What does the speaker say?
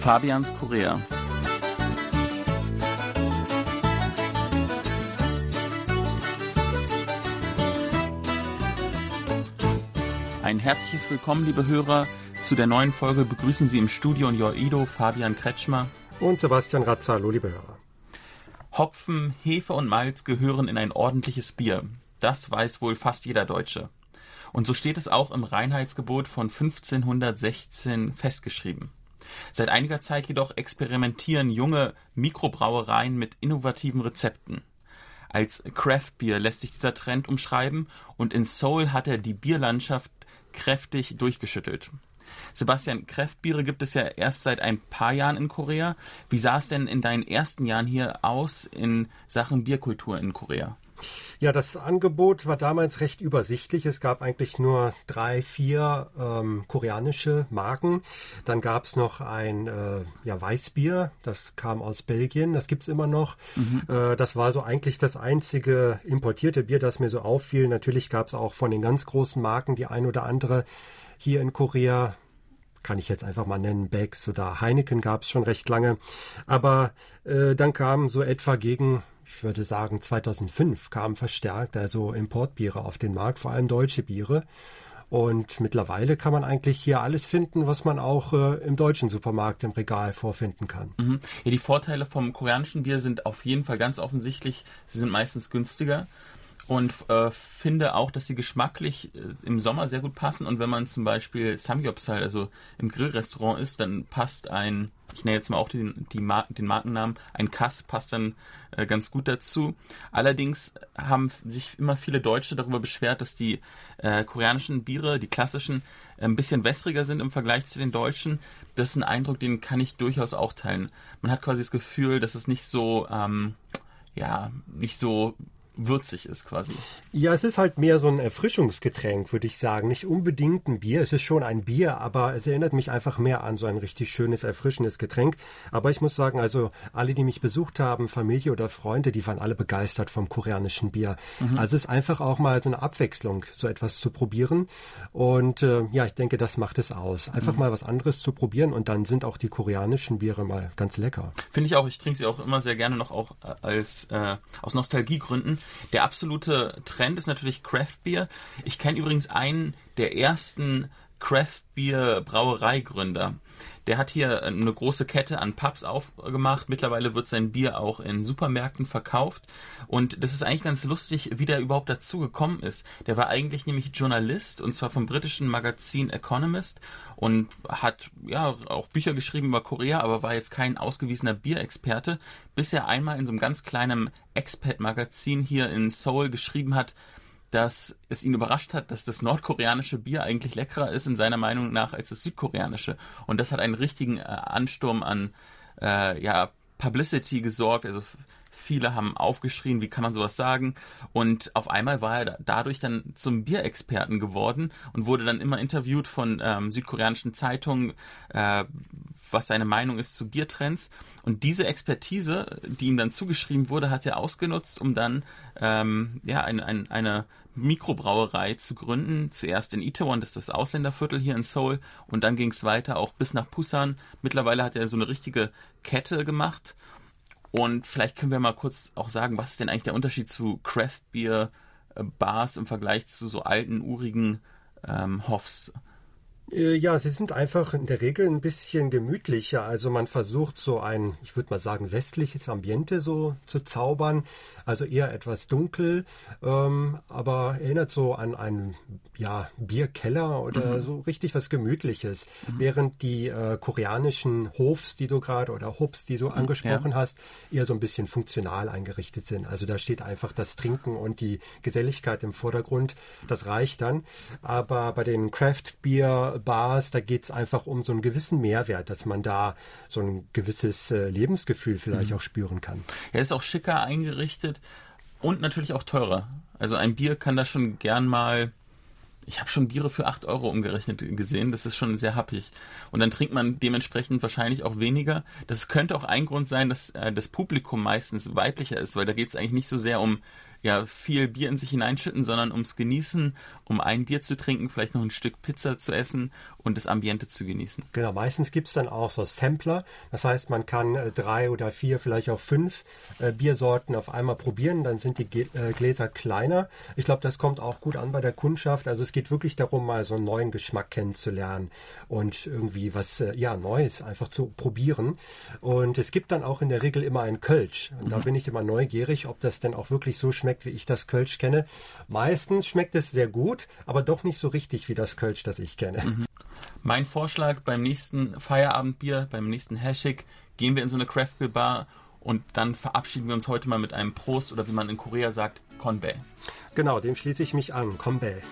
Fabians Korea. Ein herzliches Willkommen, liebe Hörer. Zu der neuen Folge begrüßen Sie im Studio in Joido Fabian Kretschmer und Sebastian Razzalo, liebe Hörer. Hopfen, Hefe und Malz gehören in ein ordentliches Bier. Das weiß wohl fast jeder Deutsche. Und so steht es auch im Reinheitsgebot von 1516 festgeschrieben. Seit einiger Zeit jedoch experimentieren junge Mikrobrauereien mit innovativen Rezepten. Als Craft Beer lässt sich dieser Trend umschreiben und in Seoul hat er die Bierlandschaft kräftig durchgeschüttelt. Sebastian, Kräftbiere gibt es ja erst seit ein paar Jahren in Korea. Wie sah es denn in deinen ersten Jahren hier aus in Sachen Bierkultur in Korea? Ja, das Angebot war damals recht übersichtlich. Es gab eigentlich nur drei, vier ähm, koreanische Marken. Dann gab es noch ein äh, ja, Weißbier, das kam aus Belgien, das gibt's immer noch. Mhm. Äh, das war so eigentlich das einzige importierte Bier, das mir so auffiel. Natürlich gab's auch von den ganz großen Marken die ein oder andere hier in Korea kann ich jetzt einfach mal nennen, Becks oder Heineken gab es schon recht lange. Aber äh, dann kam so etwa gegen ich würde sagen 2005 kamen verstärkt also Importbiere auf den Markt, vor allem deutsche Biere. Und mittlerweile kann man eigentlich hier alles finden, was man auch äh, im deutschen Supermarkt im Regal vorfinden kann. Mhm. Ja, die Vorteile vom koreanischen Bier sind auf jeden Fall ganz offensichtlich. Sie sind meistens günstiger und äh, finde auch, dass sie geschmacklich äh, im Sommer sehr gut passen. Und wenn man zum Beispiel Samgyeopsal, also im Grillrestaurant ist, dann passt ein, ich nenne jetzt mal auch den, Mar den Markennamen, ein Kass passt dann äh, ganz gut dazu. Allerdings haben sich immer viele Deutsche darüber beschwert, dass die äh, koreanischen Biere, die klassischen, ein bisschen wässriger sind im Vergleich zu den deutschen. Das ist ein Eindruck, den kann ich durchaus auch teilen. Man hat quasi das Gefühl, dass es nicht so, ähm, ja, nicht so würzig ist quasi. Ja, es ist halt mehr so ein Erfrischungsgetränk, würde ich sagen. Nicht unbedingt ein Bier. Es ist schon ein Bier, aber es erinnert mich einfach mehr an so ein richtig schönes, erfrischendes Getränk. Aber ich muss sagen, also alle, die mich besucht haben, Familie oder Freunde, die waren alle begeistert vom koreanischen Bier. Mhm. Also es ist einfach auch mal so eine Abwechslung, so etwas zu probieren. Und äh, ja, ich denke, das macht es aus. Einfach mhm. mal was anderes zu probieren und dann sind auch die koreanischen Biere mal ganz lecker. Finde ich auch. Ich trinke sie auch immer sehr gerne noch auch äh, als äh, aus Nostalgiegründen. Der absolute Trend ist natürlich Craft Beer. Ich kenne übrigens einen der ersten Craft Beer Brauereigründer. Der hat hier eine große Kette an Pubs aufgemacht. Mittlerweile wird sein Bier auch in Supermärkten verkauft. Und das ist eigentlich ganz lustig, wie der überhaupt dazu gekommen ist. Der war eigentlich nämlich Journalist und zwar vom britischen Magazin Economist und hat ja auch Bücher geschrieben über Korea, aber war jetzt kein ausgewiesener Bierexperte, bis er einmal in so einem ganz kleinen Expat-Magazin hier in Seoul geschrieben hat, dass es ihn überrascht hat, dass das nordkoreanische Bier eigentlich leckerer ist in seiner Meinung nach als das südkoreanische. Und das hat einen richtigen äh, Ansturm an äh, ja, Publicity gesorgt. Also viele haben aufgeschrien, wie kann man sowas sagen? Und auf einmal war er dadurch dann zum Bierexperten geworden und wurde dann immer interviewt von ähm, südkoreanischen Zeitungen, äh, was seine Meinung ist zu Biertrends. Und diese Expertise, die ihm dann zugeschrieben wurde, hat er ausgenutzt, um dann ähm, ja eine, eine, eine Mikrobrauerei zu gründen. Zuerst in Itaewon, das ist das Ausländerviertel hier in Seoul, und dann ging es weiter auch bis nach Busan. Mittlerweile hat er so eine richtige Kette gemacht. Und vielleicht können wir mal kurz auch sagen, was ist denn eigentlich der Unterschied zu Craft Beer äh, Bars im Vergleich zu so alten, urigen ähm, Hoffs? Äh, ja, sie sind einfach in der Regel ein bisschen gemütlicher. Also man versucht so ein, ich würde mal sagen, westliches Ambiente so zu zaubern. Also eher etwas dunkel, ähm, aber erinnert so an einen ja, Bierkeller oder mhm. so richtig was Gemütliches. Mhm. Während die äh, koreanischen Hofs, die du gerade oder Hubs, die du mhm, angesprochen ja. hast, eher so ein bisschen funktional eingerichtet sind. Also da steht einfach das Trinken und die Geselligkeit im Vordergrund. Das reicht dann. Aber bei den Craft Beer Bars, da geht es einfach um so einen gewissen Mehrwert, dass man da so ein gewisses äh, Lebensgefühl vielleicht mhm. auch spüren kann. Er ist auch schicker eingerichtet und natürlich auch teurer. Also ein Bier kann da schon gern mal ich habe schon Biere für 8 Euro umgerechnet gesehen. Das ist schon sehr happig. Und dann trinkt man dementsprechend wahrscheinlich auch weniger. Das könnte auch ein Grund sein, dass äh, das Publikum meistens weiblicher ist, weil da geht es eigentlich nicht so sehr um ja viel Bier in sich hineinschütten, sondern ums Genießen, um ein Bier zu trinken, vielleicht noch ein Stück Pizza zu essen und das Ambiente zu genießen. Genau, meistens gibt es dann auch so Sampler. Das heißt, man kann äh, drei oder vier, vielleicht auch fünf äh, Biersorten auf einmal probieren. Dann sind die G äh, Gläser kleiner. Ich glaube, das kommt auch gut an bei der Kundschaft. Also es geht wirklich darum, mal so einen neuen Geschmack kennenzulernen und irgendwie was äh, ja Neues einfach zu probieren. Und es gibt dann auch in der Regel immer ein Kölsch. Und da mhm. bin ich immer neugierig, ob das denn auch wirklich so schmeckt, wie ich das Kölsch kenne. Meistens schmeckt es sehr gut, aber doch nicht so richtig wie das Kölsch, das ich kenne. Mhm. Mein Vorschlag beim nächsten Feierabendbier, beim nächsten Hashik, gehen wir in so eine Craft Beer Bar und dann verabschieden wir uns heute mal mit einem Prost oder wie man in Korea sagt, Konbae. Genau, dem schließe ich mich an. Konbae.